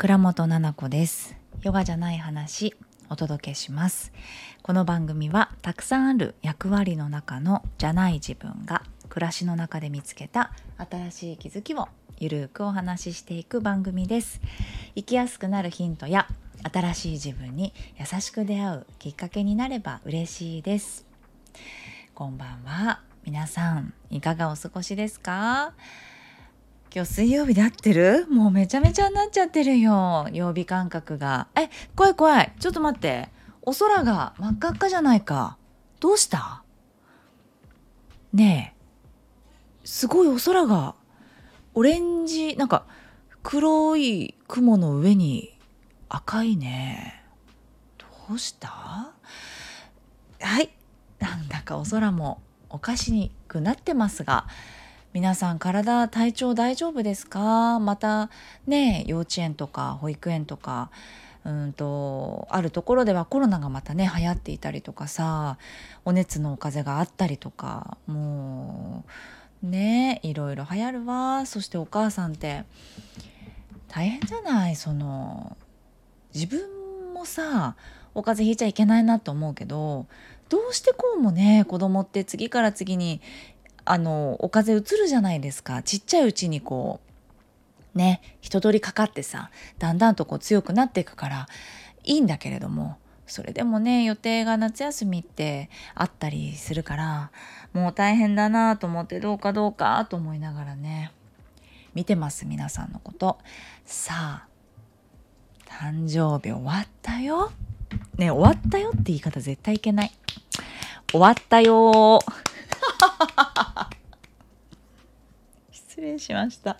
倉本々子です。ヨガじゃない話お届けします。この番組はたくさんある役割の中のじゃない自分が暮らしの中で見つけた新しい気づきをゆるくお話ししていく番組です。生きやすくなるヒントや新しい自分に優しく出会うきっかけになれば嬉しいです。こんばんは。皆さんいかがお過ごしですか？今日水曜日で合ってる？もうめちゃめちゃになっちゃってるよ。曜日感覚が。え怖い怖い。ちょっと待って。お空が真っ赤っかじゃないか。どうした？ねえ。すごいお空が。オレンジなんか黒い雲の上に赤いね。どうした？はい。なんだかお空もおかしくなってますが。皆さん体体調大丈夫ですか？またね幼稚園とか保育園とかうんとあるところではコロナがまたね流行っていたりとかさお熱のお風邪があったりとかもうねいろいろ流行るわ。そしてお母さんって大変じゃない？その自分もさお風邪ひいちゃいけないなと思うけどどうしてこうもね子供って次から次にあのお風邪うつるじゃないですか。ちっちゃいうちにこうね一通りかかってさだんだんとこう強くなっていくからいいんだけれどもそれでもね予定が夏休みってあったりするからもう大変だなと思ってどうかどうかと思いながらね見てます皆さんのこと。さあ誕生日終わったよ。ね終わったよって言い方絶対いけない。終わったよ 失礼しました。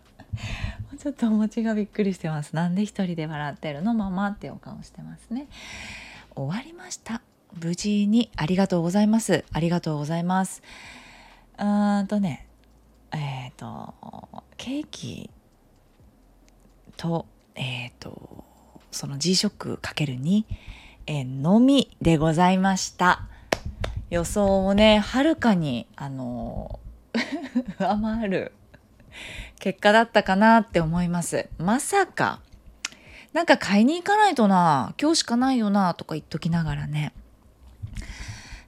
ちょっとお餅がびっくりしてます。なんで一人で笑ってるのママってお顔してますね。終わりました。無事にありがとうございます。ありがとうございます。うーんとねえっ、ー、とケーキとえっ、ー、とその G ショックかける2、えー、のみでございました。予想をねはるかにあの 上回る結果だったかなって思います。まさかなんか買いに行かないとな今日しかないよなとか言っときながらね。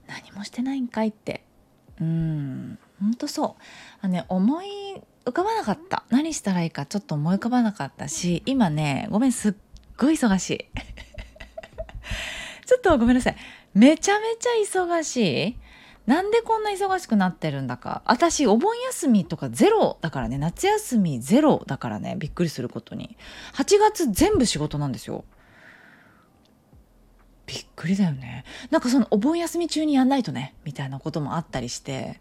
何もしてないんかいって。うんほんとそう。あね思い浮かばなかった。何したらいいかちょっと思い浮かばなかったし今ねごめんすっごい忙しい。ちょっとごめんなさい。めちゃめちゃ忙しい。なんでこんな忙しくなってるんだか。私お盆休みとかゼロだからね。夏休みゼロだからね。びっくりすることに。8月全部仕事なんですよ。びっくりだよね。なんかそのお盆休み中にやんないとね。みたいなこともあったりして。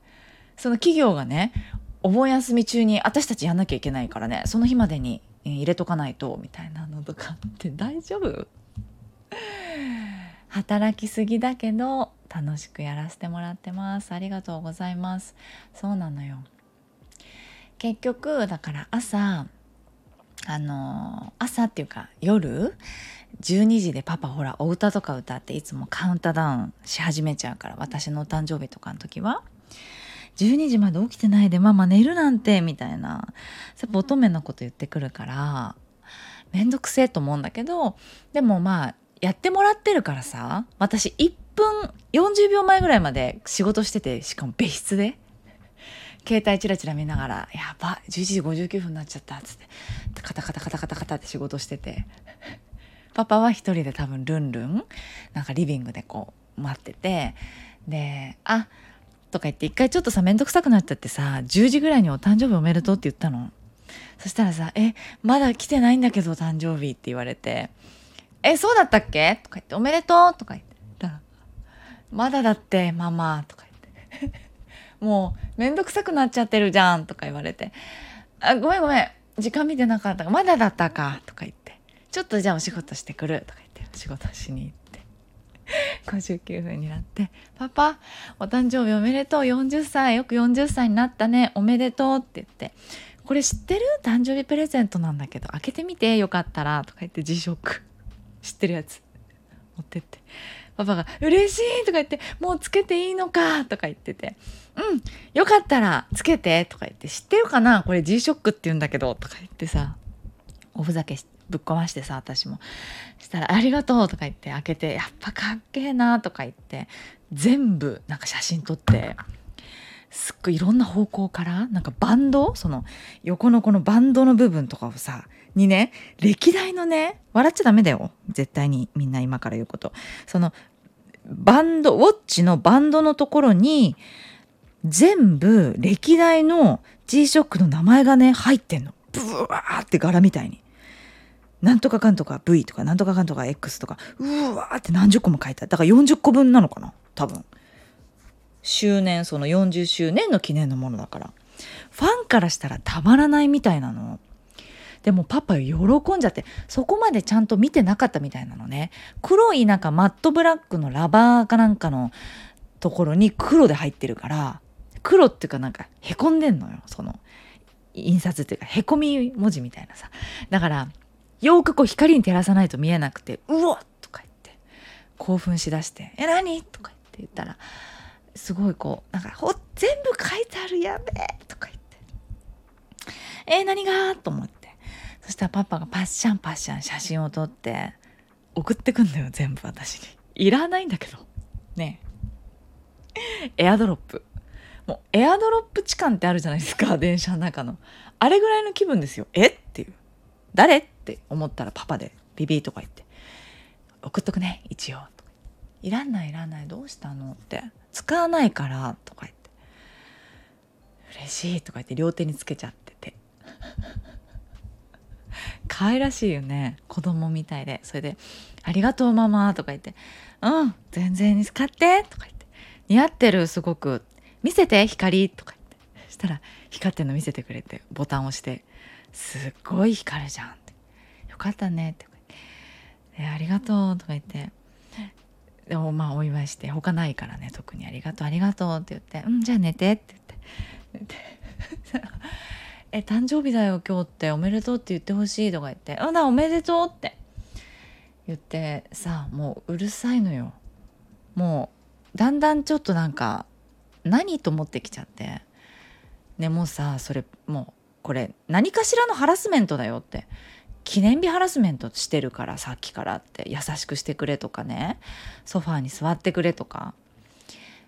その企業がねお盆休み中に私たちやんなきゃいけないからね。その日までに入れとかないと。みたいなのとかって。大丈夫？働きすぎだけど楽しくやらせてもらってます。ありがとうございます。そうなのよ。結局だから朝あの朝っていうか夜12時でパパほらお歌とか歌っていつもカウントダウンし始めちゃうから私のお誕生日とかの時は。12時まで起きてないでママ寝るなんてみたいなやっぱ乙女なこと言ってくるからめんどくせえと思うんだけどでもまあやってもらってるからさ私1分40秒前ぐらいまで仕事しててしかも別室で。携帯チラチラ見ながら「やば11時59分になっちゃった」っつって。カタカタカタカタカタって仕事してて。パパは一人で多分ルンルン。なんかリビングでこう待ってて。で「あとか言って一回ちょっとさ面倒くさくなっちゃってさ10時ぐらいにお誕生日おめでとうって言ったの。そしたらさ「えまだ来てないんだけど誕生日」って言われて。え、そうだったっけ？とか言って、おめでとうとか言って。まだだって、ママとか言って。もう、めんどくさくなっちゃってるじゃんとか言われて。あ、ごめんごめん。時間見てなかったまだだったかとか言って。ちょっとじゃあお仕事してくるとか言って、仕事しに行って。59分になって、パパ、お誕生日おめでとう。40歳。よく40歳になったね。おめでとうって言って。これ知ってる？誕生日プレゼントなんだけど、開けてみてよかったら。とか言って辞職。知ってるやつ。持ってって。パパが「嬉しい!」とか言って「もうつけていいのか!」とか言ってて「うんよかったらつけて」とか言って「知ってるかなこれ G ショックって言うんだけど」とか言ってさ。おふざけぶっ壊してさ私も。したら「ありがとう」とか言って。開けて「やっぱかっけえな」とか言って。全部なんか写真撮って。すっごいいろんな方向からなんかバンド？その横のこのバンドの部分とかをさにね歴代のね笑っちゃダメだよ。絶対にみんな今から言うこと。そのバンドウォッチのバンドのところに全部歴代の G-SHOCK の名前がね入ってんの。ブワーって柄みたいに。なんとかかんとか V とかなんとかかんとか X とか。うわーって何十個も書いてある。だから40個分なのかな多分。周年その40周年の記念のものだから。ファンからしたらたまらないみたいなの。でもパパ喜んじゃってそこまでちゃんと見てなかったみたいなのね黒いなんかマットブラックのラバーかなんかのところに黒で入ってるから黒っていうかなんかへこんでんのよその印刷っていうかへこみ文字みたいなさだからよくこう光に照らさないと見えなくて「うわっ!」とか言って興奮しだして「え何?」とか言って言ったらすごいこうなんかほ全部書いてあるやべえとか言って「え、何が?」と思ってしたらパパがパッシャンパッシャン写真を撮って送ってくんだよ全部私に。いらないんだけど。ね。エアドロップ。もうエアドロップ痴漢ってあるじゃないですか 電車の中の。あれぐらいの気分ですよ。え？っていう。誰？って思ったらパパでビビーとか言って。送っとくね一応。とかいらないいらない。どうしたの？って。使わないからとか言って。嬉しいとか言って両手につけちゃってて。可愛らしいよね。子供みたいで。それで「ありがとうママ」とか言って「うん全然使って」とか言って「似合ってるすごく。見せて光」とか言って。したら光ってんの見せてくれてボタン押して「すっごい光るじゃん」って「よかったね」って。えありがとう」とか言って。でもまあお祝いして。他ないからね特に「ありがとうありがとう」って言って「うんじゃあ寝て」って言って。寝て。え誕生日だよ今日っておめでとうって言ってほしいとか言って「うんだおめでとう」って。言ってさもううるさいのよ。もうだんだんちょっとなんか何と思ってきちゃって。ねもうさそれもうこれ何かしらのハラスメントだよって。記念日ハラスメントしてるからさっきからって。優しくしてくれとかね。ソファーに座ってくれとか。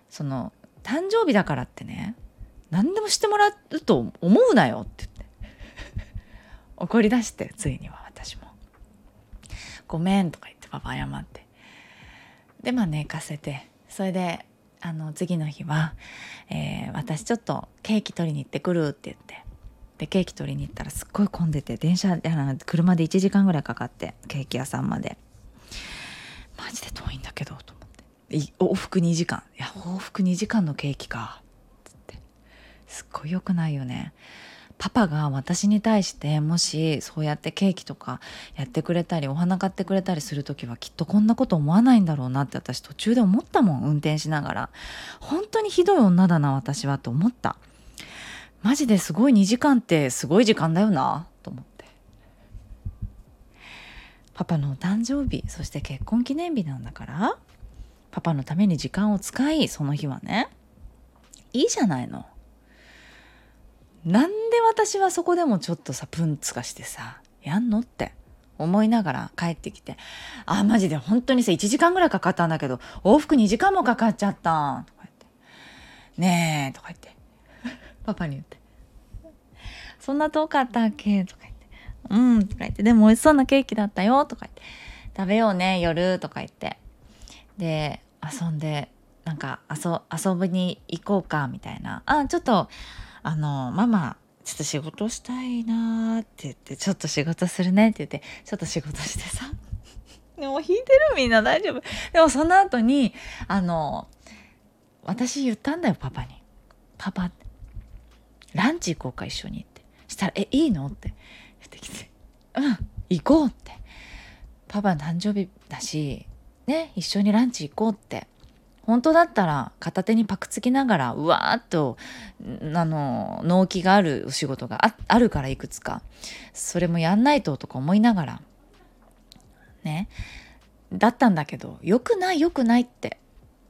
その誕生日だからってね。何でもしてもらうと思うなよって言って。怒り出してついには私も「ごめん」とか言ってパパ謝って。でまあ寝かせて。それであの次の日は、えー、私ちょっとケーキ取りに行ってくるって言って。でケーキ取りに行ったらすっごい混んでて電車車で1時間ぐらいかかってケーキ屋さんまで。マジで遠いんだけどと思って。往復2時間。いや往復2時間のケーキか。すっごい良くないよね。パパが私に対してもしそうやってケーキとかやってくれたりお花買ってくれたりする時はきっとこんなこと思わないんだろうなって私途中で思ったもん運転しながら。本当にひどい女だな私はと思った。マジですごい2時間ってすごい時間だよなと思って。パパのお誕生日そして結婚記念日なんだからパパのために時間を使いその日はねいいじゃないの。なんで私はそこでもちょっとさプンツがしてさやんのって思いながら帰ってきて「あマジで本当にさ1時間ぐらいかかったんだけど往復2時間もかかっちゃった」とか言って「ねえ」とか言って。パパに言って「そんな遠かったっけ?」とか言って「うん」とか言って「でも美味しそうなケーキだったよ」とか言って「食べようね夜」とか言って。で遊んでなんか遊遊びに行こうかみたいな「あちょっとあのママちょっと仕事したいなって言ってちょっと仕事するねって言ってちょっと仕事してさ。でも引いてるみんな大丈夫。でもその後にあの私言ったんだよパパに「パパランチ行こうか一緒に」って。したら「えいいの?」って。言ってきて「うん行こう」って。パパ誕生日だしね一緒にランチ行こうって。本当だったら片手にパクつきながらうわーっとあの納期があるお仕事がああるからいくつか。それもやんないととか思いながら。ね。だったんだけどよくないよくないって。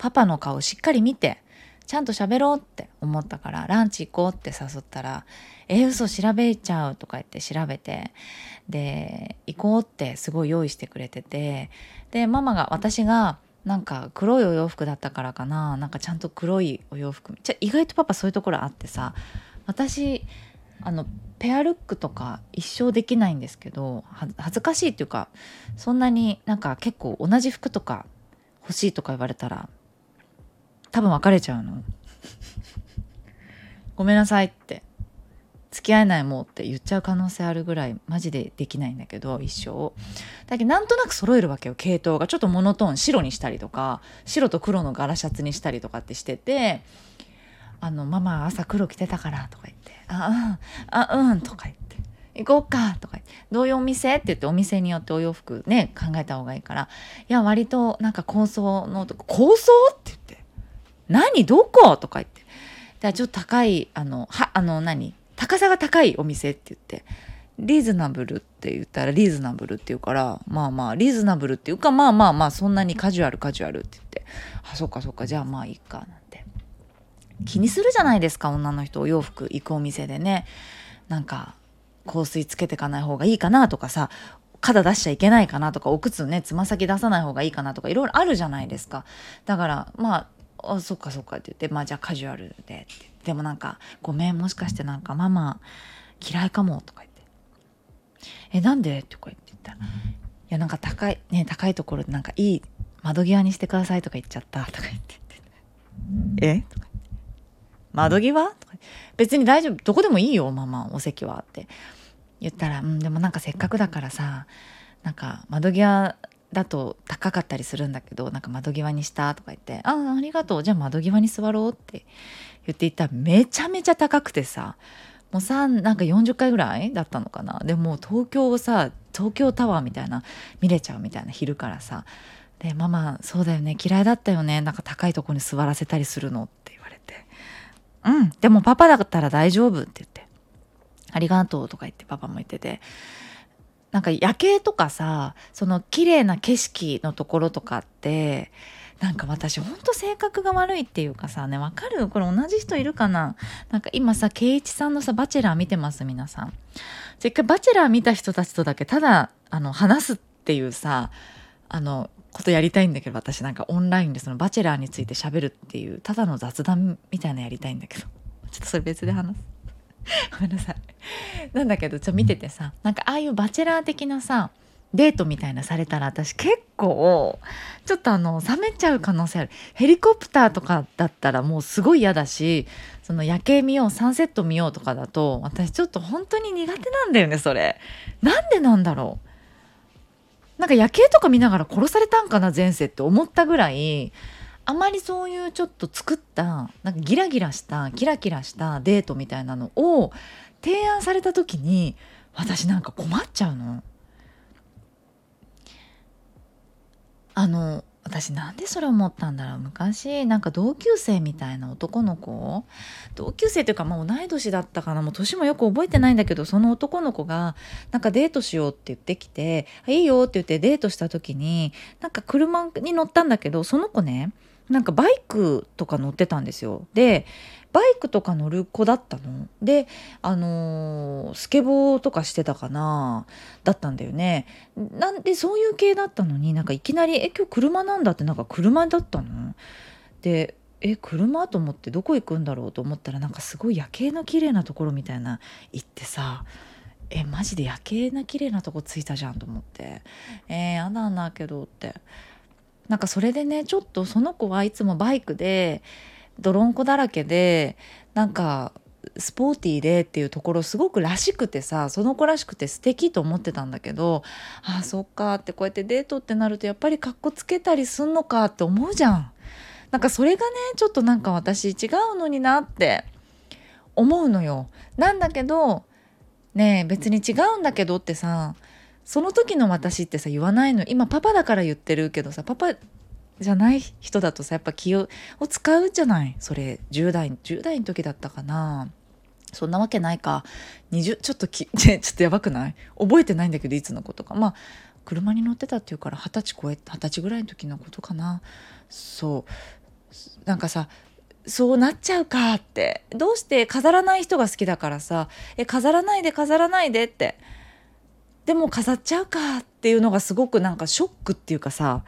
パパの顔しっかり見てちゃんと喋ろうって思ったからランチ行こうって誘ったら「えー、嘘調べちゃう」とか言って調べてで行こうってすごい用意してくれててでママが私がなんか黒いお洋服だったからかな。なんかちゃんと黒いお洋服。じゃ意外とパパそういうところあってさ私あのペアルックとか一生できないんですけど恥ずかしいっていうかそんなになんか結構同じ服とか欲しいとか言われたら多分別れちゃうの。ごめんなさいって。付き合えないもんって言っちゃう可能性あるぐらいマジでできないんだけど一生だけどなんとなく揃えるわけよ系統がちょっとモノトーン白にしたりとか白と黒の柄シャツにしたりとかってしてて「あのママ朝黒着てたから」とか言って「あうんあうん」とか言って「行こうか」とかどういうお店?」って言ってお店によってお洋服ね考えた方がいいから「いや割となんか高層の高層?」って言って「何？どこ?」とか言って。じゃあちょっと高いあのはあの何？高さが高いお店って言ってリーズナブルって言ったらリーズナブルって言うからまあまあリーズナブルっていうかまあまあまあそんなにカジュアルカジュアルって言ってあそっかそっかじゃあまあいいかなんて。気にするじゃないですか女の人お洋服行くお店でね。なんか香水つけてかない方がいいかなとかさ肩出しちゃいけないかなとかお靴ねつま先出さない方がいいかなとかいろいろあるじゃないですか。だからまああそっかそっかって言ってまあじゃあカジュアルでって。でもなんかごめんもしかしてなんかママ嫌いかもとか言って。えなんで？とか言って言った。らいやなんか高いね高いところでなんかいい窓際にしてくださいとか言っちゃった。とか言ってえ？とか窓際とか別に大丈夫どこでもいいよママお席はって言ったら。うんでもなんかせっかくだからさなんか窓際だと高かったりするんだけどなんか窓際にしたとか言って「ああありがとう。じゃあ窓際に座ろう」って言っていためちゃめちゃ高くてさもう3なんか40回ぐらいだったのかな。でも東京をさ東京タワーみたいな見れちゃうみたいな昼からさ。で「ママそうだよね嫌いだったよね。なんか高いとこに座らせたりするの」って言われて「うんでもパパだったら大丈夫」って言って「ありがとう」とか言ってパパも言ってて。なんか夜景とかさその綺麗な景色のところとかってなんか私ほんと性格が悪いっていうかさねわかる？これ同じ人いるかな？なんか今さ圭一さんのさ「バチェラー」見てます？皆さん。一回バチェラー見た人たちとだけただあの話すっていうさあのことやりたいんだけど私なんかオンラインでそのバチェラーについて喋るっていうただの雑談みたいなやりたいんだけどちょっとそれ別で話す。ごめんなさい。なんだけどちょっと見ててさなんかああいうバチェラー的なさデートみたいなされたら私結構ちょっとあの冷めちゃう可能性ある。ヘリコプターとかだったらもうすごい嫌だしその夜景見ようサンセット見ようとかだと私ちょっと本当に苦手なんだよねそれ。なんでなんだろう。なんか夜景とか見ながら殺されたんかな前世って思ったぐらいあまりそういうちょっと作ったなんかギラギラしたキラキラしたデートみたいなのを提案された時に私なんか困っちゃうの。あの私なんでそれ思ったんだろう昔なんか同級生みたいな男の子同級生というかまあ同い年だったかなもう年もよく覚えてないんだけどその男の子がなんかデートしようって言ってきて「いいよ」って言ってデートした時になんか車に乗ったんだけどその子ねなんかバイクとか乗ってたんですよ。でバイクとか乗る子だったの？であのー、スケボーとかしてたかな？だったんだよね。なんでそういう系だったのになんかいきなり「え今日車なんだ」ってなんか車だったの？でえ車と思ってどこ行くんだろうと思ったらなんかすごい夜景の綺麗なところみたいな行ってさえマジで夜景な綺麗なとこ着いたじゃんと思って。えー、やだけどって。なんかそれでねちょっとその子はいつもバイクで泥んこだらけでなんかスポーティーでっていうところすごくらしくてさその子らしくて素敵と思ってたんだけどああそっかってこうやってデートってなるとやっぱりかっこつけたりすんのかって思うじゃん。なんかそれがねちょっとなんか私違うのになって思うのよ。なんだけどねえ別に違うんだけどってさその時の私ってさ言わないの今パパだから言ってるけどさパパじゃない人だとさやっぱ気を使うじゃない？それ10代10代の時だったかな。そんなわけないか。20ちょっとき ちょっとやばくない？覚えてないんだけどいつのことか。まあ車に乗ってたっていうから二十歳超え二十歳ぐらいの時のことかな。そう。なんかさそうなっちゃうかって。どうして飾らない人が好きだからさ。え飾らないで飾らないでって。でも飾っちゃうかっていうのがすごくなんかショックっていうかさ。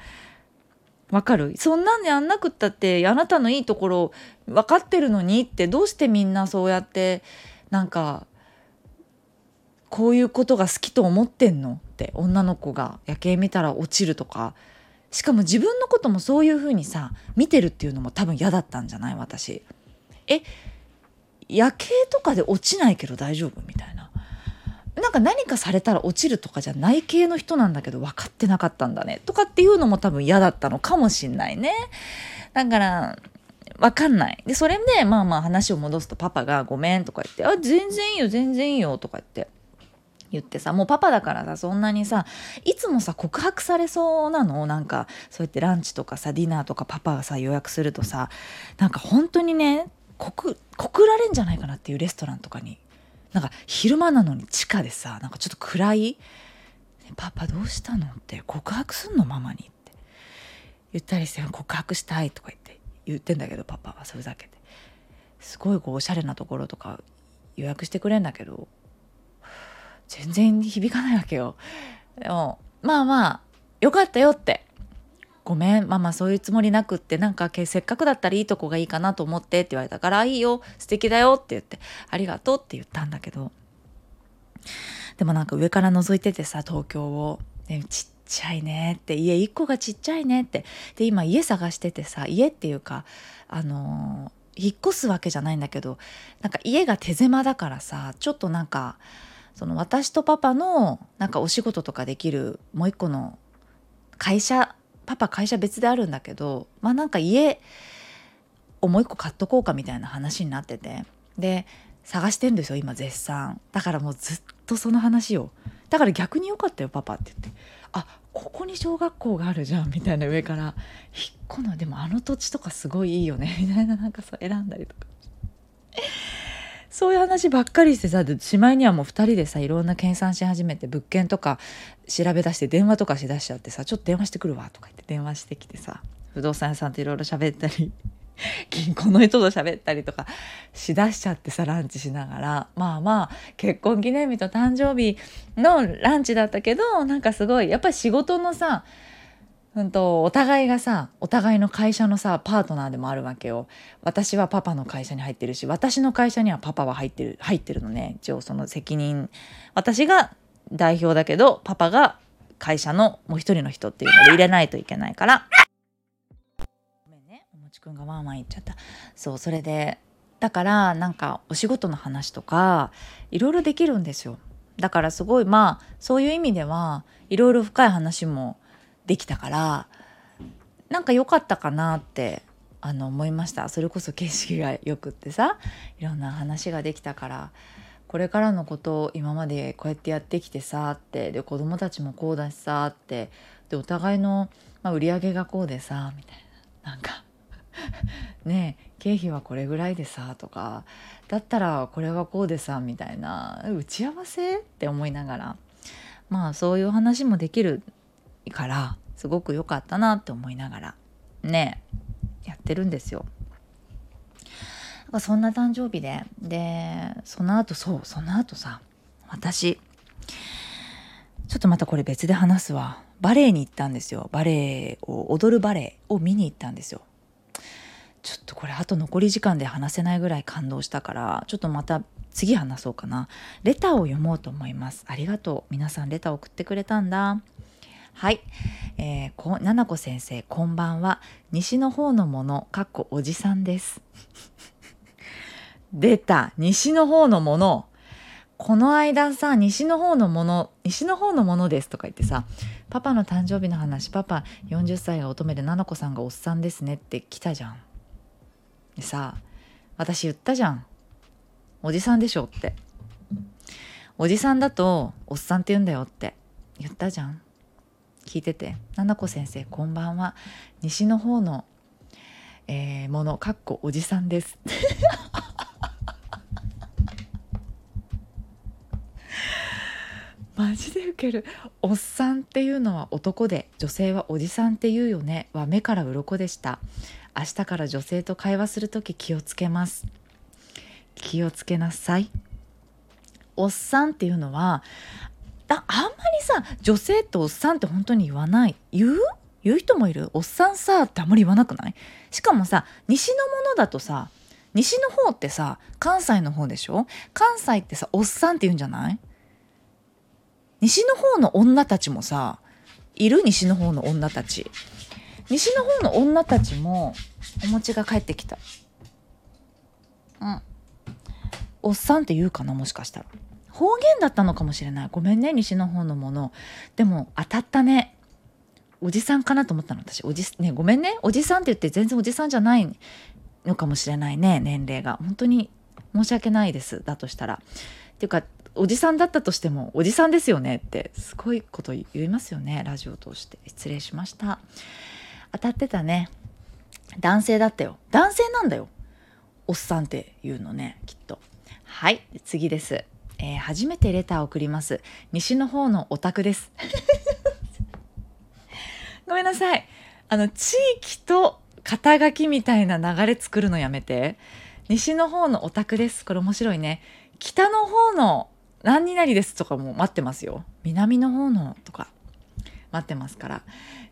わかる？そんなんでやんなくったってあなたのいいところ分かってるのにってどうしてみんなそうやってなんかこういうことが好きと思ってんの？って女の子が夜景見たら落ちるとか。しかも自分のこともそういうふうにさ見てるっていうのも多分嫌だったんじゃない？私。え夜景とかで落ちないけど大丈夫？みたいな。なんか何かされたら落ちるとかじゃない系の人なんだけど分かってなかったんだねとかっていうのも多分嫌だったのかもしんないね。だからわかんない。で、それで、まあまあ話を戻すとパパがごめんとか言って、あ、全然いいよ、全然いいよとか言って。言ってさもうパパだからさそんなにさいつもさ告白されそうなの？なんかそうやってランチとかさディナーとかパパがさ予約するとさなんか本当にね告告られんじゃないかなっていうレストランとかになんか昼間なのに地下でさなんかちょっと暗い「パパどうしたの?」って告白すんのママにって言ったりして「告白したい」とか言って言ってんだけどパパはそれだけですごいこうおしゃれなところとか予約してくれんだけど全然響かないわけよ。でもまあまあよかったよってごめんママそういうつもりなくってなんかせっかくだったらいいとこがいいかなと思ってって言われたからいいよ素敵だよって言ってありがとうって言ったんだけど。でもなんか上から覗いててさ東京を、ね、ちっちゃいねって家1個がちっちゃいねって。で今家探しててさ家っていうかあのー、引っ越すわけじゃないんだけどなんか家が手狭だからさちょっとなんかその私とパパのなんかお仕事とかできるもう一個の会社パパ会社別であるんだけどまあなんか家をもう一個買っとこうかみたいな話になってて。で探してんですよ今絶賛。だからもうずっとその話を。だから逆に良かったよパパって言って。あここに小学校があるじゃんみたいな上から。引っ込のでもあの土地とかすごいいいよねみたいななんかそう選んだりとか。そういう話ばっかりしてさしまいにはもう2人でさいろんな計算し始めて物件とか調べ出して電話とかしだしちゃってさちょっと電話してくるわとか言って電話してきてさ不動産屋さんといろいろ喋ったり銀行の人と喋ったりとかしだしちゃってさランチしながら。まあまあ結婚記念日と誕生日のランチだったけどなんかすごいやっぱり仕事のさうんと、お互いがさお互いの会社のさパートナーでもあるわけよ。私はパパの会社に入ってるし私の会社にはパパは入ってる入ってるのね。一応その責任。私が代表だけどパパが会社のもう一人の人っていうので入れないといけないから。ごめんねおもちくんがワンワン言っちゃった。そうそれで。だからなんかお仕事の話とかいろいろできるんですよ。だからすごいまあそういう意味ではいろいろ深い話もできたからなんか良かったかなってあの思いました。それこそ景色がよくってさいろんな話ができたからこれからのことを今までこうやってやってきてさってで子供たちもこうだしさってでお互いの、まあ、売り上げがこうでさみたいな。なんか ねえ経費はこれぐらいでさとかだったらこれはこうでさみたいな。打ち合わせ？って思いながら。まあそういう話もできるからすごく良かったなって思いながらねやってるんですよ。そんな誕生日ででその後そうその後さ私ちょっとまたこれ別で話すわ。バレエに行ったんですよ。バレエを踊るバレエを見に行ったんですよ。ちょっとこれあと残り時間で話せないぐらい感動したからちょっとまた次話そうかな。レターを読もうと思います。ありがとう。皆さんレター送ってくれたんだ。はい、えー、こななこ先生こんばんは。西の方のものかっこおじさんです。出た。西の方のもの。この間さ西の方のもの西の方のものですとか言ってさパパの誕生日の話パパ40歳が乙女でななこさんがおっさんですねって来たじゃん。でさ私言ったじゃん。おじさんでしょって。おじさんだとおっさんって言うんだよって言ったじゃん。聞いてて「ななこ先生こんばんは。西の方の、えー、ものかっこおじさんです」マジでウケる。おっさんっていうのは男で女性はおじさんっていうよね。は目から鱗でした。明日から女性と会話する時気をつけます。気をつけなさい。おっさんっていうのはああんまりさ女性っておっさんって本当に言わない。言う？言う人もいる？おっさんさってあんまり言わなくない？しかもさ西のものだとさ西の方ってさ関西の方でしょ？関西ってさおっさんって言うんじゃない？西の方の女たちもさいる？西の方の女たち。西の方の女たちもお餅が帰ってきた。うん。おっさんって言うかな？もしかしたら。方言だったのかもしれない。ごめんね西の方のもの。でも当たったね。おじさんかなと思ったの私。おじねごめんね。おじさんって言って全然おじさんじゃないのかもしれないね年齢が。本当に申し訳ないです。だとしたら。っていうかおじさんだったとしてもおじさんですよねってすごいこと言いますよね。ラジオ通して。失礼しました。当たってたね。男性だったよ。男性なんだよ。おっさんっていうのねきっと。はい次です、えー、初めてレターを送ります。西の方のオタクです。ごめんなさい。あの地域と肩書きみたいな流れ作るのやめて。西の方のオタクです。これ面白いね。北の方の何になりですとかも待ってますよ。南の方のとか。待ってますから。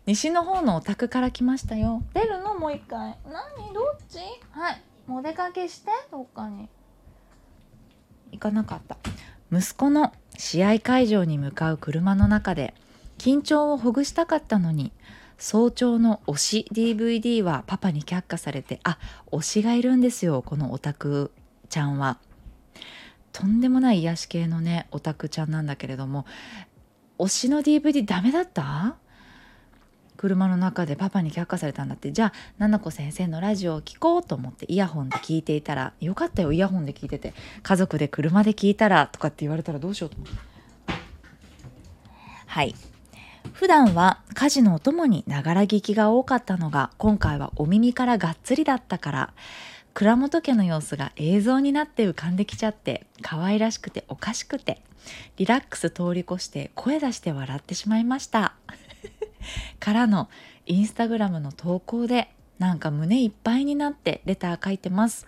西の方のお宅から来ましたよ。出るのもう一回。何？どっち？はい。お出かけしてどっかに。行かなかった。息子の試合会場に向かう車の中で緊張をほぐしたかったのに早朝の推し DVD はパパに却下されてあ推しがいるんですよこのオタクちゃんは。とんでもない癒し系のねオタクちゃんなんだけれども推しの DVD ダメだった？車の中でパパに却下されたんだって。じゃあ菜々子先生のラジオを聴こうと思ってイヤホンで聞いていたらよかったよイヤホンで聞いてて家族で車で聞いたらとかって言われたらどうしようと思ってはい。普段は家事のお供にながら聞きが多かったのが今回はお耳からがっつりだったから倉本家の様子が映像になって浮かんできちゃって可愛らしくておかしくてリラックス通り越して声出して笑ってしまいました。からのインスタグラムの投稿でなんか胸いっぱいになってレター書いてます。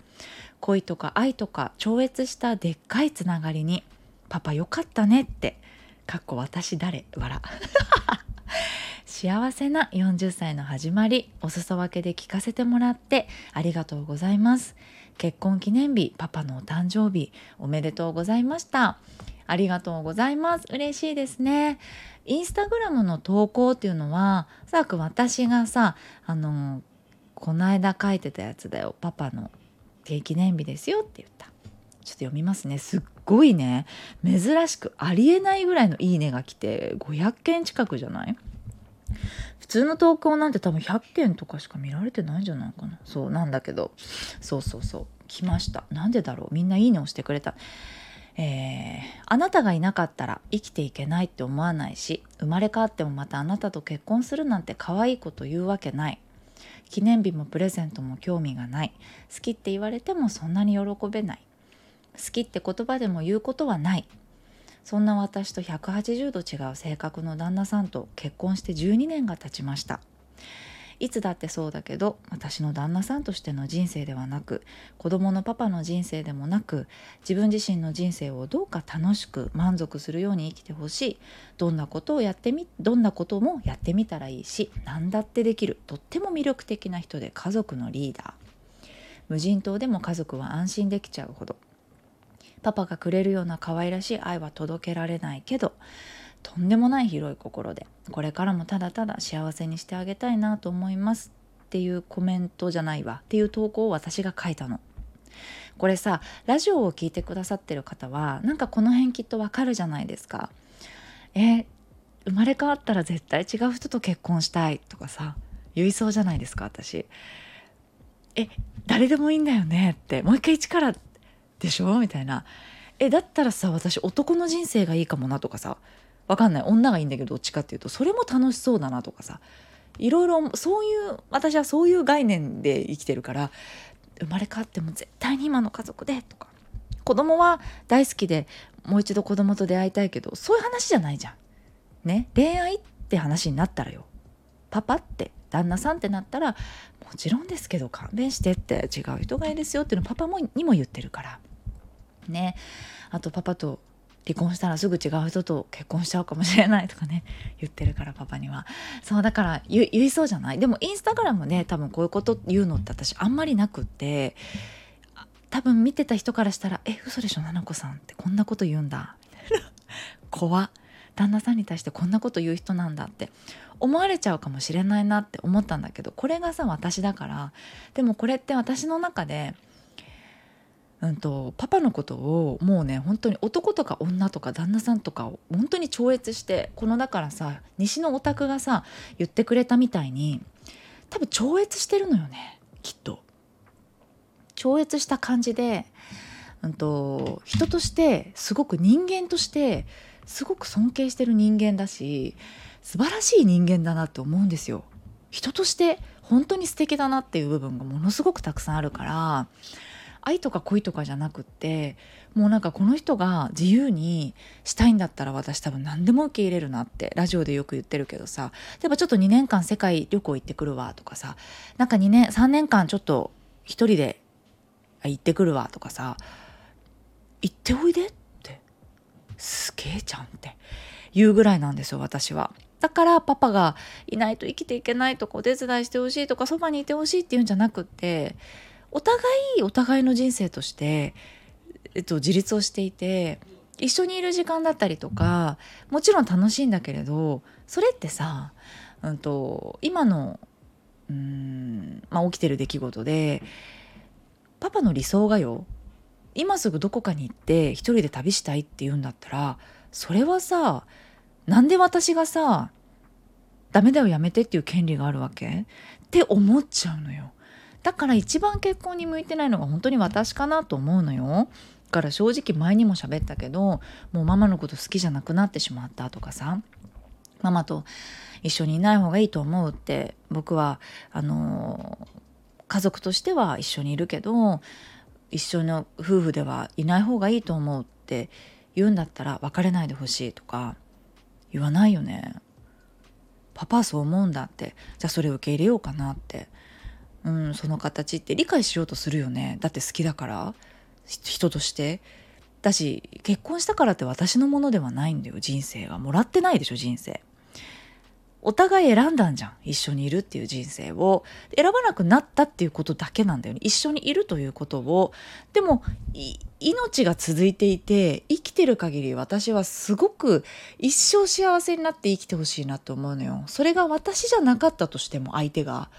恋とか愛とか超越したでっかいつながりにパパよかったねってかっこ私誰？笑。幸せな40歳の始まりお裾分けで聞かせてもらってありがとうございます。結婚記念日パパのお誕生日おめでとうございました。ありがとうございます。嬉しいですね。インスタグラムの投稿っていうのはおそらく私がさあのこの間書いてたやつだよ。パパの定記念日ですよって言った。ちょっと読みますね。すっごいね。珍しくありえないぐらいのいいねが来て500件近くじゃない？普通の投稿なんて多分100件とかしか見られてないんじゃないかな。そうなんだけど。そうそうそう。来ました。なんでだろう。みんないいねをしてくれた。えー、あなたがいなかったら生きていけないって思わないし生まれ変わってもまたあなたと結婚するなんて可愛いこと言うわけない。記念日もプレゼントも興味がない。好きって言われてもそんなに喜べない。好きって言葉でも言うことはない。そんな私と180度違う性格の旦那さんと結婚して12年が経ちました。いつだってそうだけど私の旦那さんとしての人生ではなく子供のパパの人生でもなく自分自身の人生をどうか楽しく満足するように生きてほしい。どんなことをやってみどんなこともやってみたらいいし何だってできる。とっても魅力的な人で家族のリーダー。無人島でも家族は安心できちゃうほど。パパがくれるような可愛らしい愛は届けられないけどとんでもない広い心でこれからもただただ幸せにしてあげたいなと思いますっていうコメントじゃないわっていう投稿を私が書いたの。これさラジオを聴いてくださってる方はなんかこの辺きっとわかるじゃないですか。え生まれ変わったら絶対違う人と結婚したいとかさ言いそうじゃないですか私。え誰でもいいんだよねってもう一回一からでしょみたいな。えだったらさ私男の人生がいいかもなとかさわかんない。女がいいんだけどどっちかっていうとそれも楽しそうだなとかさ。いろいろそういう私はそういう概念で生きてるから生まれ変わっても絶対に今の家族でとか。子供は大好きでもう一度子供と出会いたいけどそういう話じゃないじゃん。ね？恋愛って話になったらよ。パパって旦那さんってなったらもちろんですけど勘弁してって違う人がいいですよっていうのパパもにも言ってるから。ね？あとパパと離婚したらすぐ違う人と結婚しちゃうかもしれないとかね言ってるからパパには。そうだから言いそうじゃない？でもインスタグラムで多分こういうこと言うのって私あんまりなくって多分見てた人からしたら「え嘘でしょ菜々子さんってこんなこと言うんだ」怖っ。旦那さんに対してこんなこと言う人なんだって。思われちゃうかもしれないなって思ったんだけどこれがさ私だから。でもこれって私の中でうんと、パパのことをもうね本当に男とか女とか旦那さんとかを本当に超越してこのだからさ西のオタクがさ言ってくれたみたいに多分超越してるのよねきっと。超越した感じで、うんと、人としてすごく人間としてすごく尊敬してる人間だし素晴らしい人間だなって思うんですよ。人として本当に素敵だなっていう部分がものすごくたくさんあるから愛とか恋とかじゃなくってもうなんかこの人が自由にしたいんだったら私多分何でも受け入れるなってラジオでよく言ってるけどさ。例えばちょっと2年間世界旅行行ってくるわとかさ。なんか2年3年間ちょっと一人で行ってくるわとかさ。行っておいでって。すげえじゃんって。言うぐらいなんですよ私は。だからパパがいないと生きていけないとかお手伝いしてほしいとかそばにいてほしいっていうんじゃなくってお互いお互いの人生として、えっと、自立をしていて一緒にいる時間だったりとかもちろん楽しいんだけれどそれってさ、うんと、今のうん、まあ、起きてる出来事でパパの理想がよ今すぐどこかに行って一人で旅したいって言うんだったらそれはさなんで私がさダメだよやめてっていう権利があるわけ？って思っちゃうのよ。だから一番結婚に向いてないのが本当に私かなと思うのよ。から正直前にも喋ったけどもうママのこと好きじゃなくなってしまったとかさママと一緒にいない方がいいと思うって僕はあの家族としては一緒にいるけど一緒の夫婦ではいない方がいいと思うって言うんだったら別れないでほしいとか言わないよね。パパはそう思うんだってじゃあそれを受け入れようかなってうん、その形って理解しようとするよね。だって好きだから。人として。だし結婚したからって私のものではないんだよ。人生はもらってないでしょ人生。お互い選んだんじゃん。一緒にいるっていう人生を。選ばなくなったっていうことだけなんだよね。一緒にいるということを。でも命が続いていて生きてる限り私はすごく一生幸せになって生きてほしいなと思うのよ。それが私じゃなかったとしても相手が。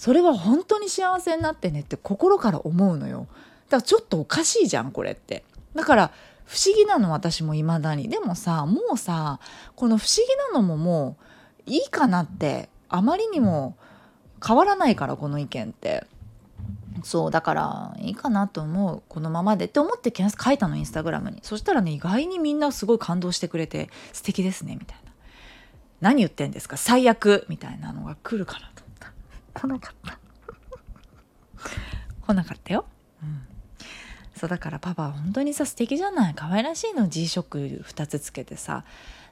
それは本当に幸せになってねって心から思うのよ。だからちょっとおかしいじゃんこれって。だから不思議なの私も未だに。でもさもうさこの不思議なのももういいかなってあまりにも変わらないからこの意見って。そうだからいいかなと思うこのままでって思って書いたのインスタグラムに。そしたらね意外にみんなすごい感動してくれて素敵ですねみたいな。何言ってんですか最悪みたいなのが来るかなと。来なかった。来なかったよ、うん、そうだからパパは本当にさ素敵じゃない？可愛らしいの。G ショック2つつけてさ。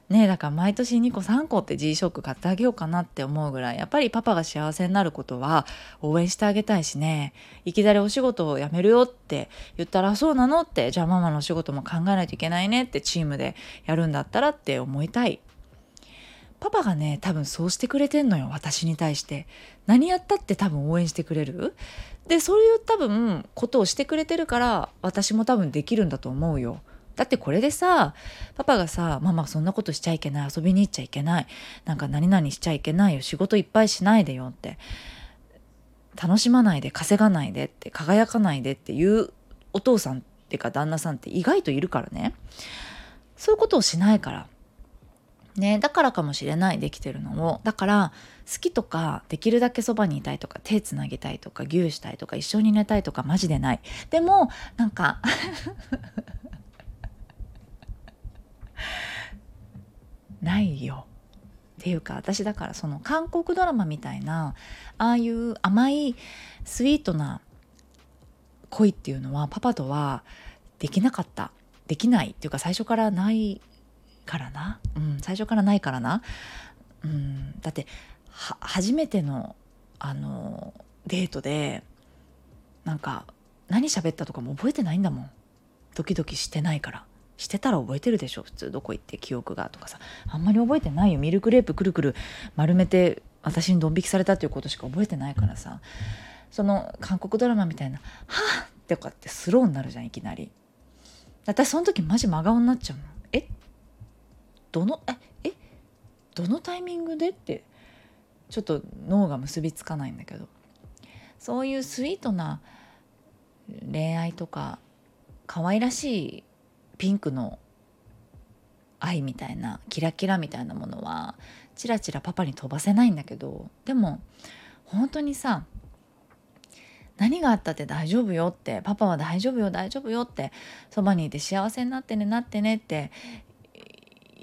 ねだから毎年2個3個って G ショック買ってあげようかなって思うぐらい。やっぱりパパが幸せになることは応援してあげたいしね。いきなりお仕事を辞めるよって言ったらそうなのってじゃあママのお仕事も考えないといけないねってチームでやるんだったらって思いたいパパがね多分そうしてくれてんのよ私に対して。何やったって多分応援してくれる？でそういう多分ことをしてくれてるから私も多分できるんだと思うよ。だってこれでさパパがさ「ママそんなことしちゃいけない遊びに行っちゃいけないなんか何々しちゃいけないよ仕事いっぱいしないでよ」って楽しまないで稼がないでって輝かないでっていうお父さんっていうか旦那さんって意外といるからね。そういうことをしないから。ね、だからかもしれないできてるのを。だから好きとかできるだけそばにいたいとか手つなぎたいとかギューしたいとか一緒に寝たいとかマジでない。でもなんか ないよ。っていうか私だからその韓国ドラマみたいなああいう甘いスイートな恋っていうのはパパとはできなかった。できない。っていうか最初からないからな、うん、最初からないからな、うん、だって初めてのあのデートでなんか何喋ったとかも覚えてないんだもん。ドキドキしてないから。してたら覚えてるでしょ？普通どこ行って記憶がとかさ。あんまり覚えてないよ。ミルクレープくるくる丸めて私にドン引きされたっていうことしか覚えてないからさ。その韓国ドラマみたいな「はあ!」ってこうやってスローになるじゃんいきなり。私その時マジ真顔になっちゃうの。え？どのええどのタイミングでってちょっと脳が結びつかないんだけど。そういうスイートな恋愛とか可愛らしいピンクの愛みたいなキラキラみたいなものはチラチラパパに飛ばせないんだけどでも本当にさ何があったって大丈夫よってパパは大丈夫よ大丈夫よってそばにいて幸せになってねなってねって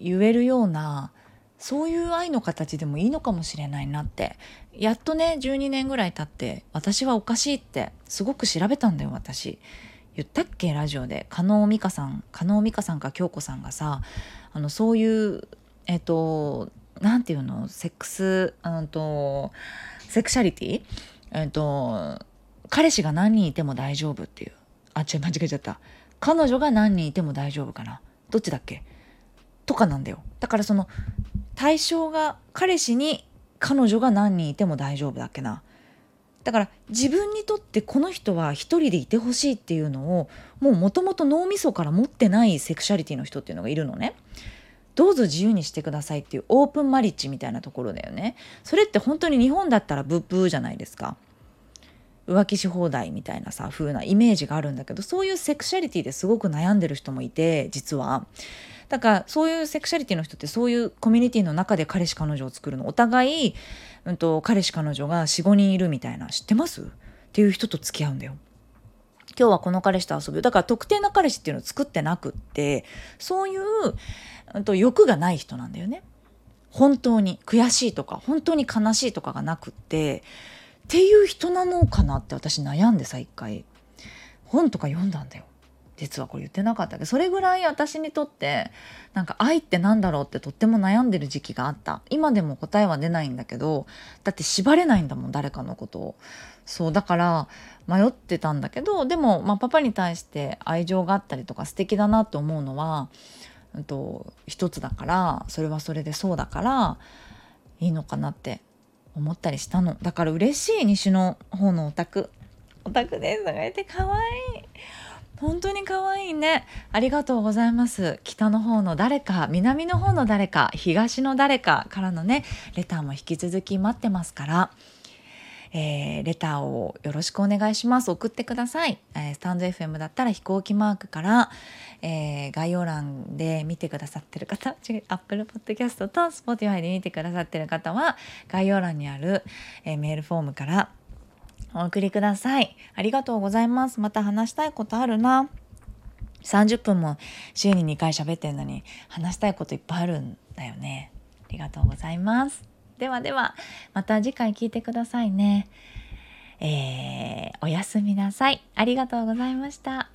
言えるようなそういう愛の形でもいいのかもしれないなって。やっとね12年ぐらい経って私はおかしいってすごく調べたんだよ私。言ったっけラジオで。加納美香さん加納美香さんか京子さんがさあのそういうえっ、と何て言うのセックスうんとセクシャリティ？えっ、と彼氏が何人いても大丈夫っていう。あ違う間違えちゃった。彼女が何人いても大丈夫かな。どっちだっけ？とかなんだよだからその対象が彼氏に彼女が何人いても大丈夫だっけなだから自分にとってこの人は一人でいてほしいっていうのをもうもともと脳みそから持ってないセクシャリティの人っていうのがいるのね。どうぞ自由にしてくださいっていうオープンマリッジみたいなところだよね。それって本当に日本だったらブッブーじゃないですか。浮気し放題みたいなさ風なイメージがあるんだけどそういうセクシャリティですごく悩んでる人もいて実は。だからそういうセクシャリティの人ってそういうコミュニティの中で彼氏彼女を作るのお互い、うんと、彼氏彼女が45人いるみたいな知ってます？っていう人と付き合うんだよ。今日はこの彼氏と遊ぶだから特定な彼氏っていうのを作ってなくってそういう、うんと、欲がない人なんだよね。本当に悔しいとか本当に悲しいとかがなくってっていう人なのかなって私悩んでさ一回本とか読んだんだよ実はこれ言ってなかったけどそれぐらい私にとってなんか愛ってなんだろうってとっても悩んでる時期があった。今でも答えは出ないんだけどだって縛れないんだもん誰かのことを。そうだから迷ってたんだけどでも、まあ、パパに対して愛情があったりとか素敵だなと思うのは、うんと一つだからそれはそれでそうだからいいのかなって思ったりしたの。だから嬉しい西の方のお宅。お宅です。とか言って可愛い。本当に可愛いね。ありがとうございます。北の方の誰か南の方の誰か東の誰かからのねレターも引き続き待ってますから。えー、レターをよろしくお願いします。送ってください、えー、スタンド FM だったら飛行機マークから、えー、概要欄で見てくださってる方 違う Apple Podcast と Spotify で見てくださってる方は概要欄にある、えメールフォームからお送りくださいありがとうございますまた話したいことあるな30分も週に2回喋ってんのに話したいこといっぱいあるんだよねありがとうございますではではまた次回聞いてくださいね。えー、おやすみなさい。ありがとうございました。